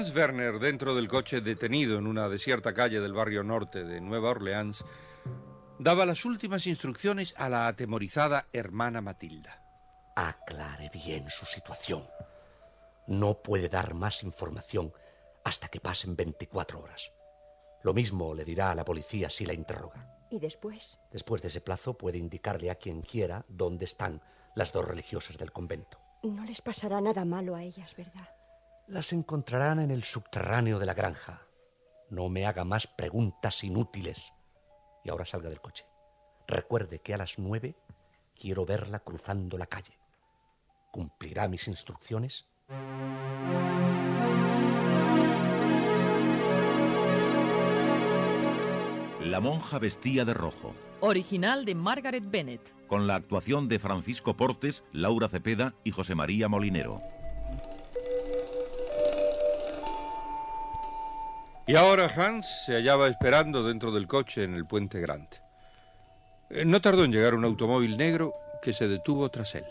Hans Werner, dentro del coche detenido en una desierta calle del barrio norte de Nueva Orleans, daba las últimas instrucciones a la atemorizada hermana Matilda. Aclare bien su situación. No puede dar más información hasta que pasen 24 horas. Lo mismo le dirá a la policía si la interroga. ¿Y después? Después de ese plazo puede indicarle a quien quiera dónde están las dos religiosas del convento. No les pasará nada malo a ellas, ¿verdad? Las encontrarán en el subterráneo de la granja. No me haga más preguntas inútiles. Y ahora salga del coche. Recuerde que a las nueve quiero verla cruzando la calle. ¿Cumplirá mis instrucciones? La monja vestía de rojo, Original de Margaret Bennett. con la actuación de Francisco Portes, Laura Cepeda y José María Molinero. Y ahora Hans se hallaba esperando dentro del coche en el puente grande. Eh, No tardó en llegar un automóvil negro que se detuvo tras él.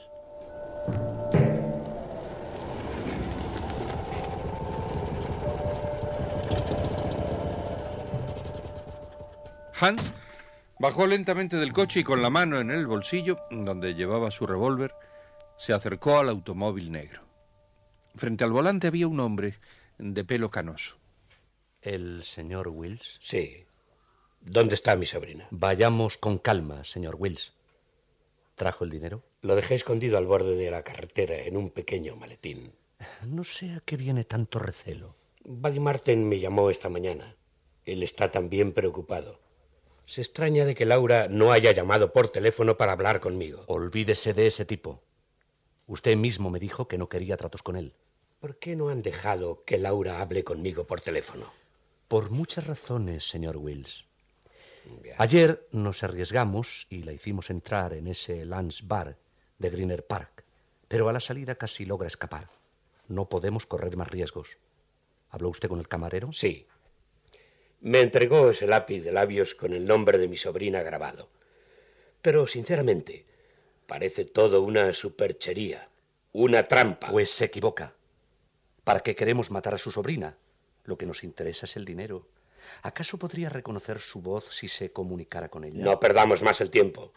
Hans bajó lentamente del coche y con la mano en el bolsillo, donde llevaba su revólver, se acercó al automóvil negro. Frente al volante había un hombre de pelo canoso. ¿El señor Wills? Sí. ¿Dónde está mi sobrina? Vayamos con calma, señor Wills. ¿Trajo el dinero? Lo dejé escondido al borde de la carretera en un pequeño maletín. No sé a qué viene tanto recelo. Buddy Martin me llamó esta mañana. Él está también preocupado. Se extraña de que Laura no haya llamado por teléfono para hablar conmigo. Olvídese de ese tipo. Usted mismo me dijo que no quería tratos con él. ¿Por qué no han dejado que Laura hable conmigo por teléfono? Por muchas razones, señor Wills. Ayer nos arriesgamos y la hicimos entrar en ese Lance Bar de Greener Park, pero a la salida casi logra escapar. No podemos correr más riesgos. ¿Habló usted con el camarero? Sí. Me entregó ese lápiz de labios con el nombre de mi sobrina grabado. Pero, sinceramente, parece todo una superchería, una trampa. Pues se equivoca. ¿Para qué queremos matar a su sobrina? Lo que nos interesa es el dinero. ¿Acaso podría reconocer su voz si se comunicara con ella? No perdamos más el tiempo.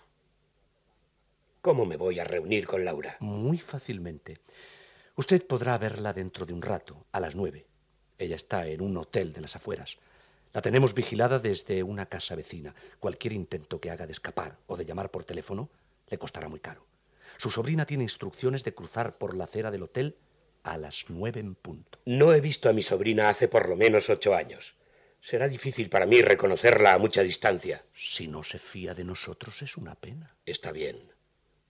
¿Cómo me voy a reunir con Laura? Muy fácilmente. Usted podrá verla dentro de un rato, a las nueve. Ella está en un hotel de las afueras. La tenemos vigilada desde una casa vecina. Cualquier intento que haga de escapar o de llamar por teléfono le costará muy caro. Su sobrina tiene instrucciones de cruzar por la acera del hotel a las nueve en punto. No he visto a mi sobrina hace por lo menos ocho años. Será difícil para mí reconocerla a mucha distancia. Si no se fía de nosotros es una pena. Está bien.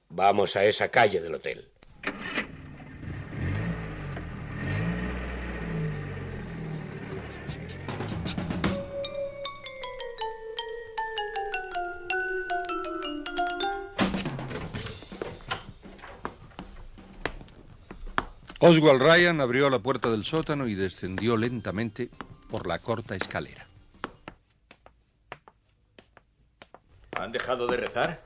Vamos a esa calle del hotel. Oswald Ryan abrió la puerta del sótano y descendió lentamente por la corta escalera. ¿Han dejado de rezar?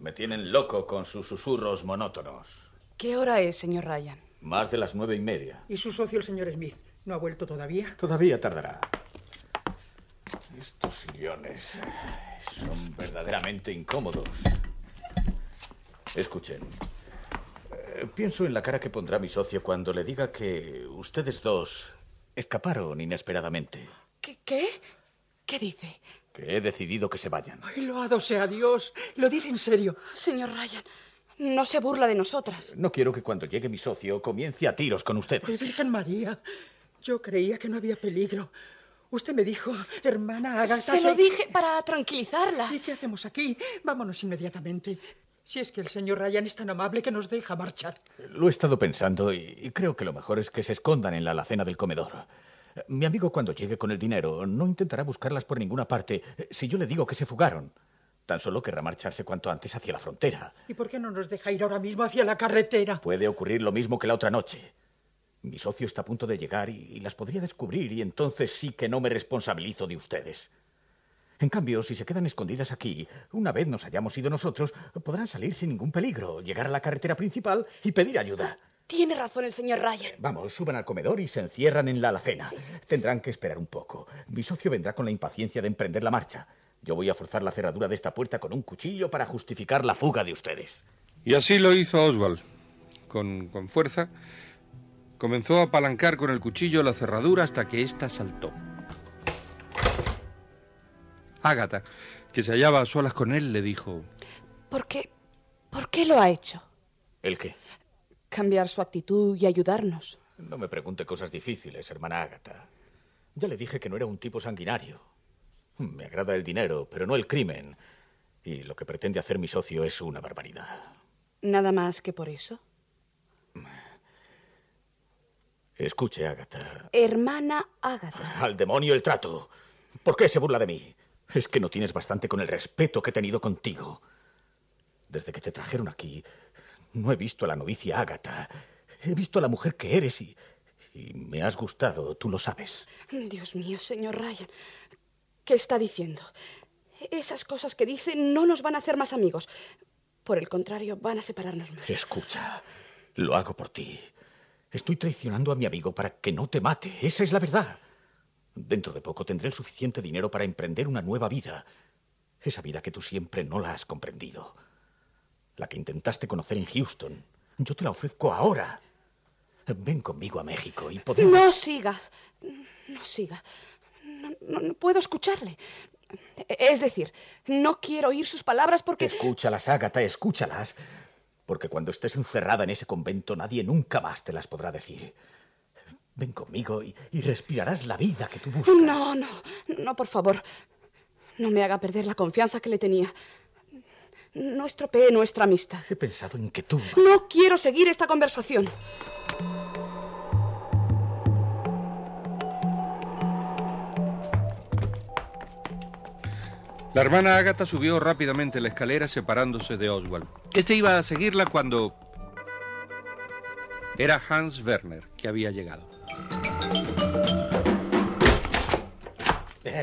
Me tienen loco con sus susurros monótonos. ¿Qué hora es, señor Ryan? Más de las nueve y media. ¿Y su socio, el señor Smith, no ha vuelto todavía? Todavía tardará. Estos sillones son verdaderamente incómodos. Escuchen. Pienso en la cara que pondrá mi socio cuando le diga que ustedes dos escaparon inesperadamente. ¿Qué? ¿Qué? ¿Qué dice? Que he decidido que se vayan. Ay, loado sea Dios. Lo dice en serio. Señor Ryan, no se burla de nosotras. No quiero que cuando llegue mi socio comience a tiros con ustedes. Virgen María, yo creía que no había peligro. Usted me dijo, hermana Agatha... Se lo dije para tranquilizarla. ¿Y qué hacemos aquí? Vámonos inmediatamente. Si es que el señor Ryan es tan amable que nos deja marchar. Lo he estado pensando y creo que lo mejor es que se escondan en la alacena del comedor. Mi amigo cuando llegue con el dinero no intentará buscarlas por ninguna parte si yo le digo que se fugaron. Tan solo querrá marcharse cuanto antes hacia la frontera. ¿Y por qué no nos deja ir ahora mismo hacia la carretera? Puede ocurrir lo mismo que la otra noche. Mi socio está a punto de llegar y las podría descubrir y entonces sí que no me responsabilizo de ustedes. En cambio, si se quedan escondidas aquí, una vez nos hayamos ido nosotros, podrán salir sin ningún peligro, llegar a la carretera principal y pedir ayuda. Tiene razón el señor Ryan. Vamos, suban al comedor y se encierran en la alacena. Tendrán que esperar un poco. Mi socio vendrá con la impaciencia de emprender la marcha. Yo voy a forzar la cerradura de esta puerta con un cuchillo para justificar la fuga de ustedes. Y así lo hizo Oswald. Con, con fuerza, comenzó a apalancar con el cuchillo la cerradura hasta que ésta saltó. Ágata, que se hallaba a solas con él, le dijo... ¿Por qué? ¿Por qué lo ha hecho? ¿El qué? Cambiar su actitud y ayudarnos. No me pregunte cosas difíciles, hermana Ágata. Ya le dije que no era un tipo sanguinario. Me agrada el dinero, pero no el crimen. Y lo que pretende hacer mi socio es una barbaridad. Nada más que por eso. Escuche, Ágata. Hermana Ágata. Al demonio el trato. ¿Por qué se burla de mí? Es que no tienes bastante con el respeto que he tenido contigo. Desde que te trajeron aquí, no he visto a la novicia Ágata. He visto a la mujer que eres y, y me has gustado, tú lo sabes. Dios mío, señor Ryan. ¿Qué está diciendo? Esas cosas que dice no nos van a hacer más amigos. Por el contrario, van a separarnos más. Escucha, lo hago por ti. Estoy traicionando a mi amigo para que no te mate. Esa es la verdad. Dentro de poco tendré el suficiente dinero para emprender una nueva vida. Esa vida que tú siempre no la has comprendido. La que intentaste conocer en Houston. Yo te la ofrezco ahora. Ven conmigo a México y podemos... No siga. No siga. No, no- no puedo escucharle. Es decir, no quiero oír sus palabras porque... Escúchalas, Ágata, escúchalas. Porque cuando estés encerrada en ese convento nadie nunca más te las podrá decir. Ven conmigo y, y respirarás la vida que tú buscas. No, no, no, por favor. No me haga perder la confianza que le tenía. No estropee nuestra amistad. He pensado en que tú... No quiero seguir esta conversación. La hermana Ágata subió rápidamente la escalera separándose de Oswald. Este iba a seguirla cuando... Era Hans Werner, que había llegado.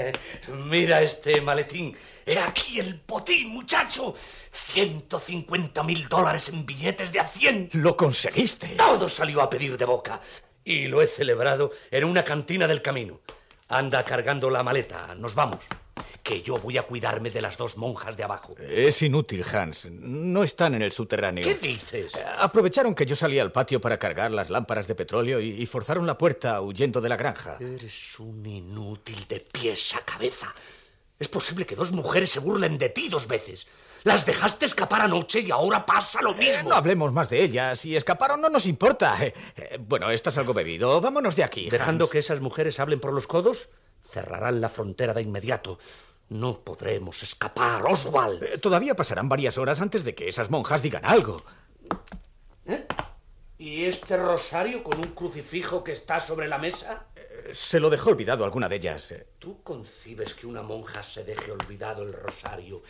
mira este maletín. He aquí el botín, muchacho. 150 mil dólares en billetes de a 100. Lo conseguiste. Todo salió a pedir de boca. Y lo he celebrado en una cantina del camino. Anda cargando la maleta. Nos vamos. Que yo voy a cuidarme de las dos monjas de abajo. Es inútil, Hans. No están en el subterráneo. ¿Qué dices? Aprovecharon que yo salí al patio para cargar las lámparas de petróleo y, y forzaron la puerta huyendo de la granja. Eres un inútil de pies a cabeza. Es posible que dos mujeres se burlen de ti dos veces. Las dejaste escapar anoche y ahora pasa lo Eh, mismo. no hablemos más de ellas. Si escaparon no nos importa. Eh, eh, bueno, estás algo bebido. Vámonos de aquí. Dejando Hans. que esas mujeres hablen por los codos, cerrarán la frontera de inmediato. No podremos escapar, Oswald. Eh, Todavía pasarán varias horas antes de que esas monjas digan algo. ¿Y este rosario con un crucifijo que está sobre la mesa? Eh, Se lo dejó olvidado alguna de ellas. Eh, ¿Tú concibes que una monja se deje olvidado el rosario?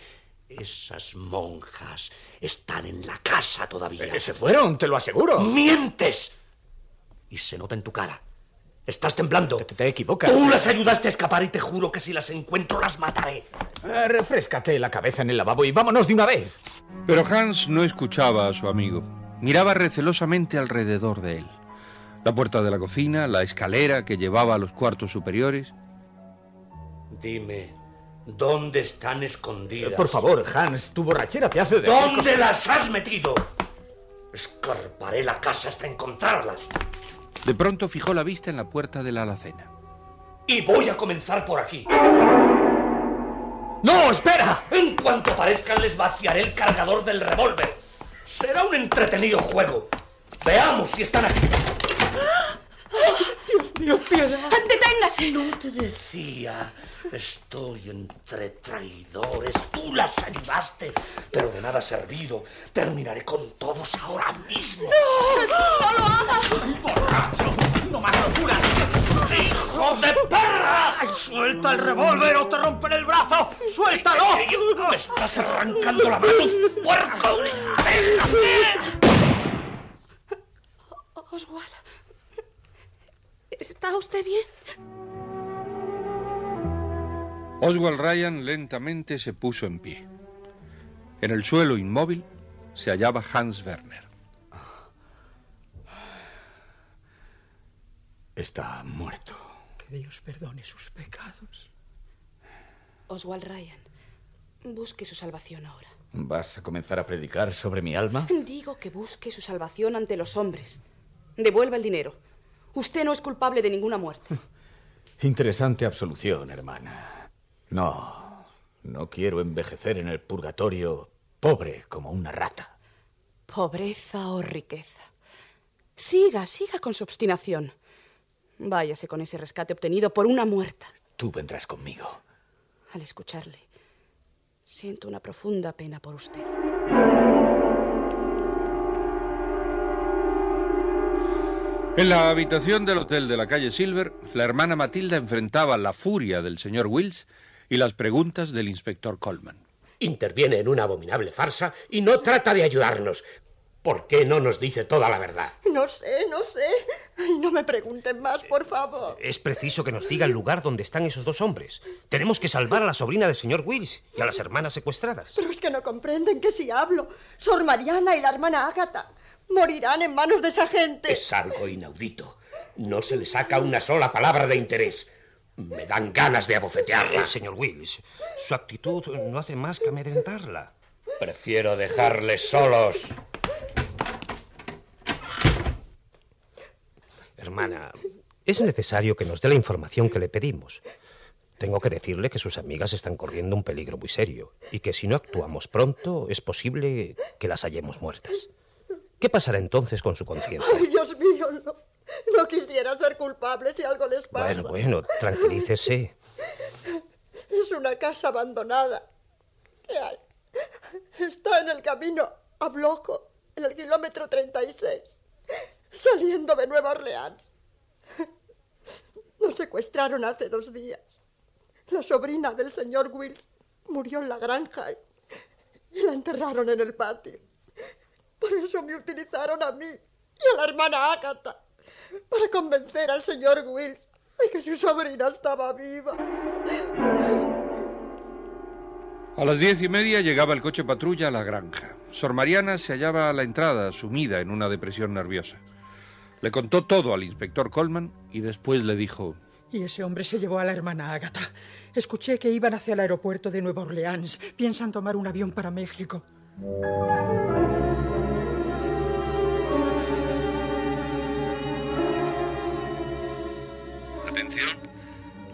Esas monjas están en la casa todavía. eh, se fueron, te lo aseguro. ¡Mientes! Y se nota en tu cara. Estás temblando. Te, te equivocas. Tú las ayudaste a escapar y te juro que si las encuentro las mataré. Eh, refrescate la cabeza en el lavabo y vámonos de una vez. Pero Hans no escuchaba a su amigo. Miraba recelosamente alrededor de él. La puerta de la cocina, la escalera que llevaba a los cuartos superiores. Dime, ¿dónde están escondidas? Eh, Por favor, Hans, tu borrachera te hace de... ¿Dónde las has metido? Escarparé la casa hasta encontrarlas. De pronto fijó la vista en la puerta de la alacena. Y voy a comenzar por aquí. ¡No, espera! En cuanto aparezcan, les vaciaré el cargador del revólver. Será un entretenido juego. Veamos si están aquí. Dios mío, piedad. ¡Deténgase! No te decía. Estoy entre traidores. Tú las ayudaste, pero de nada ha servido. Terminaré con todos ahora mismo. ¡No lo haga! ¡Borracho! ¡No más locuras! ¡Hijo de perra! ¡Ay, suelta el revólver o te rompen el brazo! ¡Suéltalo! ¡Me estás arrancando la mano, puerco! ¡Déjame! Oswald, ¿está usted bien? Oswald Ryan lentamente se puso en pie. En el suelo inmóvil se hallaba Hans Werner. Está muerto. Que Dios perdone sus pecados. Oswald Ryan, busque su salvación ahora. ¿Vas a comenzar a predicar sobre mi alma? Digo que busque su salvación ante los hombres. Devuelva el dinero. Usted no es culpable de ninguna muerte. Interesante absolución, hermana. No, no quiero envejecer en el purgatorio pobre como una rata. Pobreza o riqueza. Siga, siga con su obstinación. Váyase con ese rescate obtenido por una muerta. Tú vendrás conmigo. Al escucharle, siento una profunda pena por usted. En la habitación del hotel de la calle Silver, la hermana Matilda enfrentaba la furia del señor Wills y las preguntas del inspector Coleman. Interviene en una abominable farsa y no trata de ayudarnos. ¿Por qué no nos dice toda la verdad? No sé, no sé. Ay, no me pregunten más, por favor. Es preciso que nos diga el lugar donde están esos dos hombres. Tenemos que salvar a la sobrina del señor Wills y a las hermanas secuestradas. Pero es que no comprenden que si hablo, Sor Mariana y la hermana Ágata morirán en manos de esa gente. Es algo inaudito. No se le saca una sola palabra de interés. Me dan ganas de abofetearla. Eh, señor Wills, su actitud no hace más que amedrentarla. Prefiero dejarles solos. Hermana, es necesario que nos dé la información que le pedimos. Tengo que decirle que sus amigas están corriendo un peligro muy serio y que si no actuamos pronto es posible que las hallemos muertas. ¿Qué pasará entonces con su conciencia? Ay, Dios mío, no. No quisiera ser culpable si algo les pasa. Bueno, bueno, tranquilícese. Es una casa abandonada. ¿Qué hay? Está en el camino a Bloco, en el kilómetro 36, saliendo de Nueva Orleans. Nos secuestraron hace dos días. La sobrina del señor Wills murió en la granja y la enterraron en el patio. Por eso me utilizaron a mí y a la hermana Agatha para convencer al señor Wills de que su sobrina estaba viva. A las diez y media llegaba el coche patrulla a la granja. Sor Mariana se hallaba a la entrada, sumida en una depresión nerviosa. Le contó todo al inspector Coleman y después le dijo... Y ese hombre se llevó a la hermana Ágata. Escuché que iban hacia el aeropuerto de Nueva Orleans. Piensan tomar un avión para México. Atención,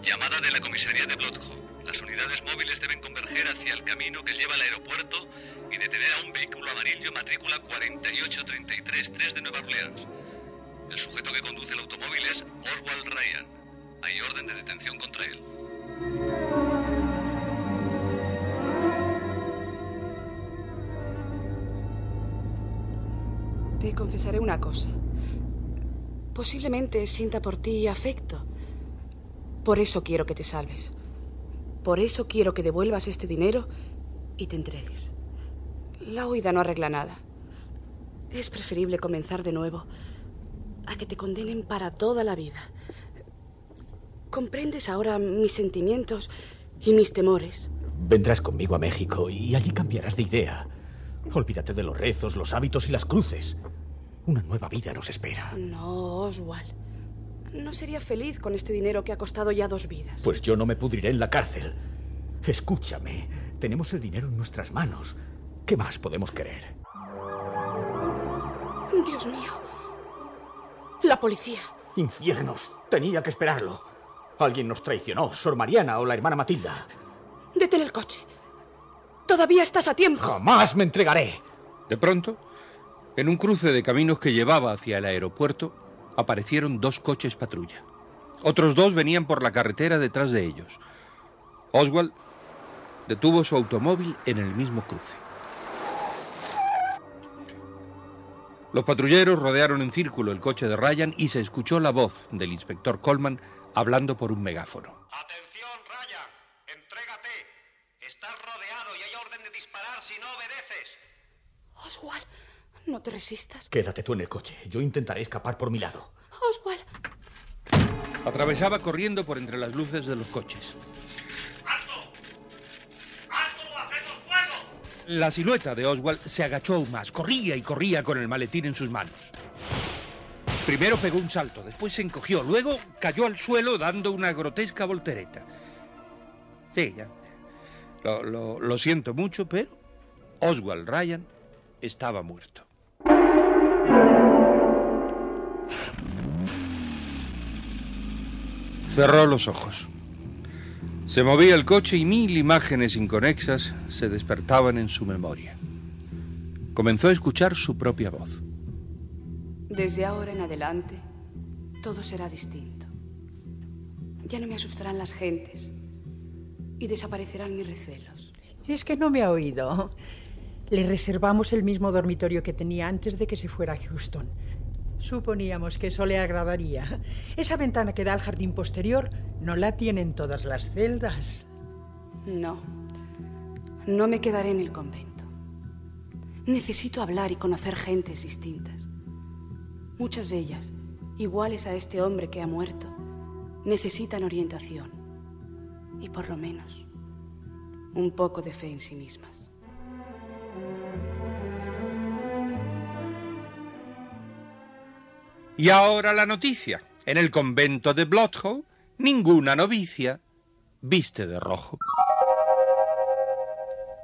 llamada de la comisaría de Bloodhound. Las unidades móviles deben converger hacia el camino que lleva al aeropuerto y detener a un vehículo amarillo matrícula 48333 de Nueva Orleans. El sujeto que conduce el automóvil es Oswald Ryan. Hay orden de detención contra él. Te confesaré una cosa. Posiblemente sienta por ti afecto. Por eso quiero que te salves. Por eso quiero que devuelvas este dinero y te entregues. La huida no arregla nada. Es preferible comenzar de nuevo a que te condenen para toda la vida. ¿Comprendes ahora mis sentimientos y mis temores? Vendrás conmigo a México y allí cambiarás de idea. Olvídate de los rezos, los hábitos y las cruces. Una nueva vida nos espera. No, Oswald. No sería feliz con este dinero que ha costado ya dos vidas. Pues yo no me pudriré en la cárcel. Escúchame, tenemos el dinero en nuestras manos. ¿Qué más podemos querer? Dios mío. La policía. Infiernos. Tenía que esperarlo. Alguien nos traicionó, Sor Mariana o la hermana Matilda. Detén el coche. Todavía estás a tiempo. Jamás me entregaré. De pronto, en un cruce de caminos que llevaba hacia el aeropuerto, aparecieron dos coches patrulla. Otros dos venían por la carretera detrás de ellos. Oswald detuvo su automóvil en el mismo cruce. Los patrulleros rodearon en círculo el coche de Ryan y se escuchó la voz del inspector Coleman hablando por un megáfono. Atención, Ryan. Entrégate. Estás rodeado y hay orden de disparar si no obedeces. Oswald, no te resistas. Quédate tú en el coche. Yo intentaré escapar por mi lado. Oswald. Atravesaba corriendo por entre las luces de los coches. La silueta de Oswald se agachó aún más. Corría y corría con el maletín en sus manos. Primero pegó un salto, después se encogió, luego cayó al suelo dando una grotesca voltereta. Sí, ya. Lo, lo- lo siento mucho, pero Oswald Ryan estaba muerto. Cerró los ojos. Se movía el coche y mil imágenes inconexas se despertaban en su memoria. Comenzó a escuchar su propia voz. Desde ahora en adelante, todo será distinto. Ya no me asustarán las gentes y desaparecerán mis recelos. Es que no me ha oído. Le reservamos el mismo dormitorio que tenía antes de que se fuera a Houston. Suponíamos que eso le agradaría. Esa ventana que da al jardín posterior no la tienen todas las celdas. No, no me quedaré en el convento. Necesito hablar y conocer gentes distintas. Muchas de ellas, iguales a este hombre que ha muerto, necesitan orientación y por lo menos un poco de fe en sí mismas. Y ahora la noticia. En el convento de Bloodhoe, ninguna novicia viste de rojo.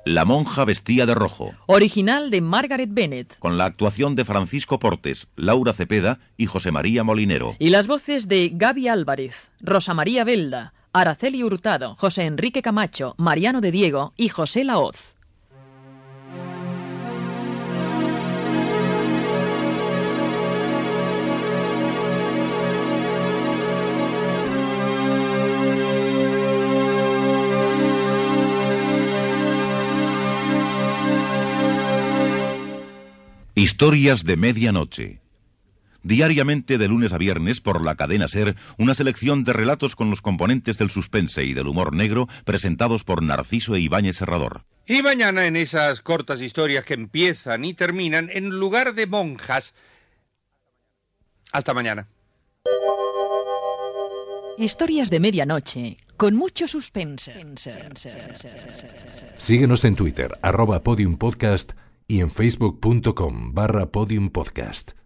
La monja vestía de rojo, Original de Margaret Bennett. con la actuación de Francisco Portes, Laura Cepeda y José María Molinero. Y las voces de Gaby Álvarez, Rosa María Belda, Araceli Hurtado, José Enrique Camacho, Mariano de Diego y José Laoz. Historias de medianoche. Diariamente de lunes a viernes por la cadena Ser, una selección de relatos con los componentes del suspense y del humor negro presentados por Narciso e Ibáñez Serrador. Y mañana en esas cortas historias que empiezan y terminan, en lugar de monjas... Hasta mañana. Historias de medianoche, con mucho suspense. Síguenos en Twitter, arroba podiumpodcast y en facebook.com barra podiumpodcast.